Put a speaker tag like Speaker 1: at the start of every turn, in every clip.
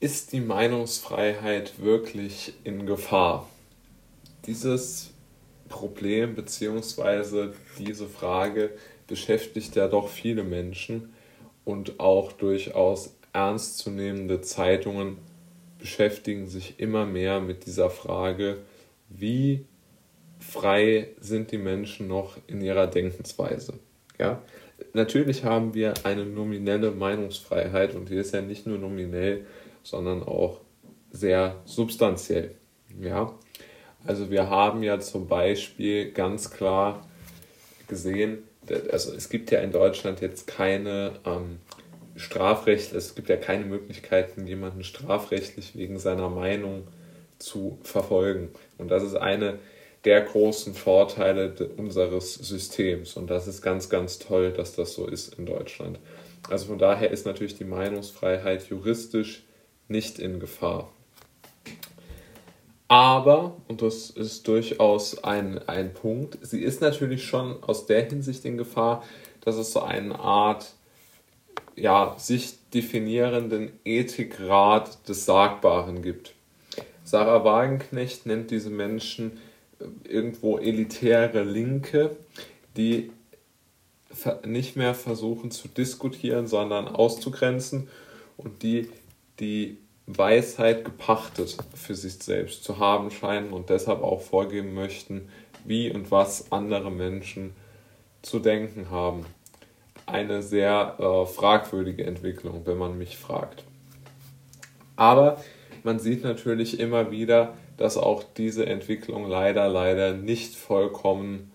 Speaker 1: ist die Meinungsfreiheit wirklich in Gefahr? Dieses Problem bzw. diese Frage beschäftigt ja doch viele Menschen und auch durchaus ernstzunehmende Zeitungen beschäftigen sich immer mehr mit dieser Frage, wie frei sind die Menschen noch in ihrer Denkensweise. Ja? Natürlich haben wir eine nominelle Meinungsfreiheit und die ist ja nicht nur nominell, sondern auch sehr substanziell. Ja? Also wir haben ja zum Beispiel ganz klar gesehen, also es gibt ja in Deutschland jetzt keine ähm, Strafrecht, es gibt ja keine Möglichkeiten, jemanden strafrechtlich wegen seiner Meinung zu verfolgen. Und das ist eine der großen Vorteile unseres Systems. Und das ist ganz, ganz toll, dass das so ist in Deutschland. Also von daher ist natürlich die Meinungsfreiheit juristisch nicht in Gefahr. Aber, und das ist durchaus ein, ein Punkt, sie ist natürlich schon aus der Hinsicht in Gefahr, dass es so eine Art ja, sich definierenden Ethikrat des Sagbaren gibt. Sarah Wagenknecht nennt diese Menschen äh, irgendwo elitäre Linke, die nicht mehr versuchen zu diskutieren, sondern auszugrenzen und die die Weisheit gepachtet für sich selbst zu haben scheinen und deshalb auch vorgeben möchten, wie und was andere Menschen zu denken haben. Eine sehr äh, fragwürdige Entwicklung, wenn man mich fragt. Aber man sieht natürlich immer wieder, dass auch diese Entwicklung leider, leider nicht vollkommen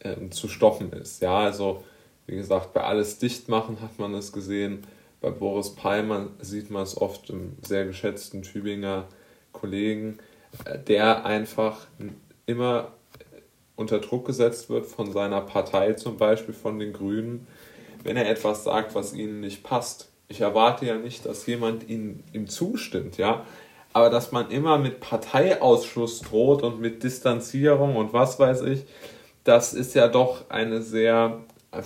Speaker 1: äh, zu stoppen ist. Ja, also wie gesagt, bei alles dicht machen hat man es gesehen, bei Boris Palmer sieht man es oft im sehr geschätzten Tübinger Kollegen, äh, der einfach immer unter Druck gesetzt wird von seiner Partei, zum Beispiel von den Grünen, wenn er etwas sagt, was ihnen nicht passt. Ich erwarte ja nicht, dass jemand ihm, ihm zustimmt, ja. Aber dass man immer mit Parteiausschluss droht und mit Distanzierung und was weiß ich, das ist ja doch eine sehr äh,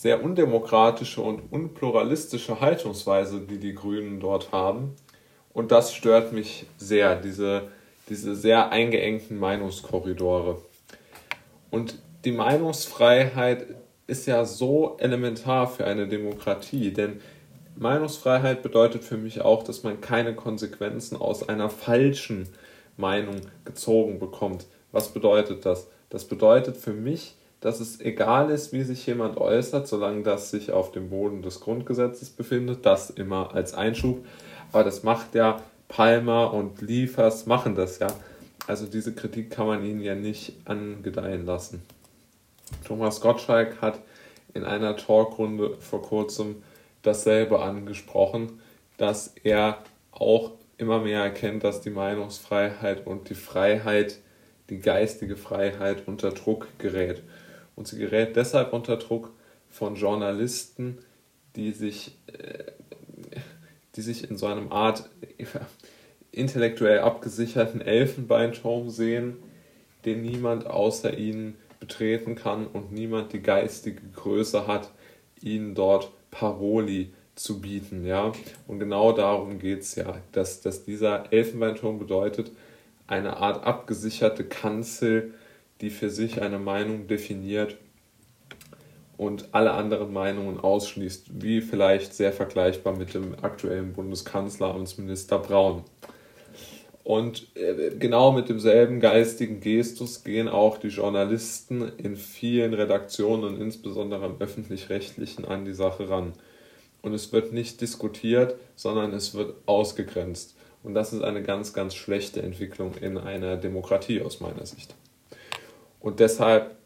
Speaker 1: sehr undemokratische und unpluralistische Haltungsweise, die die Grünen dort haben. Und das stört mich sehr, diese, diese sehr eingeengten Meinungskorridore. Und die Meinungsfreiheit ist ja so elementar für eine Demokratie, denn Meinungsfreiheit bedeutet für mich auch, dass man keine Konsequenzen aus einer falschen Meinung gezogen bekommt. Was bedeutet das? Das bedeutet für mich, dass es egal ist, wie sich jemand äußert, solange das sich auf dem Boden des Grundgesetzes befindet, das immer als Einschub. Aber das macht ja Palmer und Liefers machen das ja. Also diese Kritik kann man ihnen ja nicht angedeihen lassen. Thomas Gottschalk hat in einer Talkrunde vor kurzem dasselbe angesprochen, dass er auch immer mehr erkennt, dass die Meinungsfreiheit und die Freiheit, die geistige Freiheit unter Druck gerät. Und sie gerät deshalb unter Druck von Journalisten, die sich, äh, die sich in so einem Art intellektuell abgesicherten Elfenbeinturm sehen, den niemand außer ihnen betreten kann und niemand die geistige Größe hat, ihnen dort Paroli zu bieten. Ja? Und genau darum geht es ja, dass, dass dieser Elfenbeinturm bedeutet, eine Art abgesicherte Kanzel, die für sich eine Meinung definiert und alle anderen Meinungen ausschließt, wie vielleicht sehr vergleichbar mit dem aktuellen Bundeskanzleramtsminister Braun. Und äh, genau mit demselben geistigen Gestus gehen auch die Journalisten in vielen Redaktionen, insbesondere im öffentlich-rechtlichen, an die Sache ran. Und es wird nicht diskutiert, sondern es wird ausgegrenzt. Und das ist eine ganz, ganz schlechte Entwicklung in einer Demokratie aus meiner Sicht. Und deshalb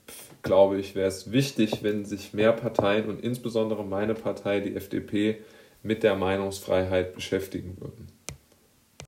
Speaker 1: glaube ich, wäre es wichtig, wenn sich mehr Parteien und insbesondere meine Partei, die FDP, mit der Meinungsfreiheit beschäftigen würden.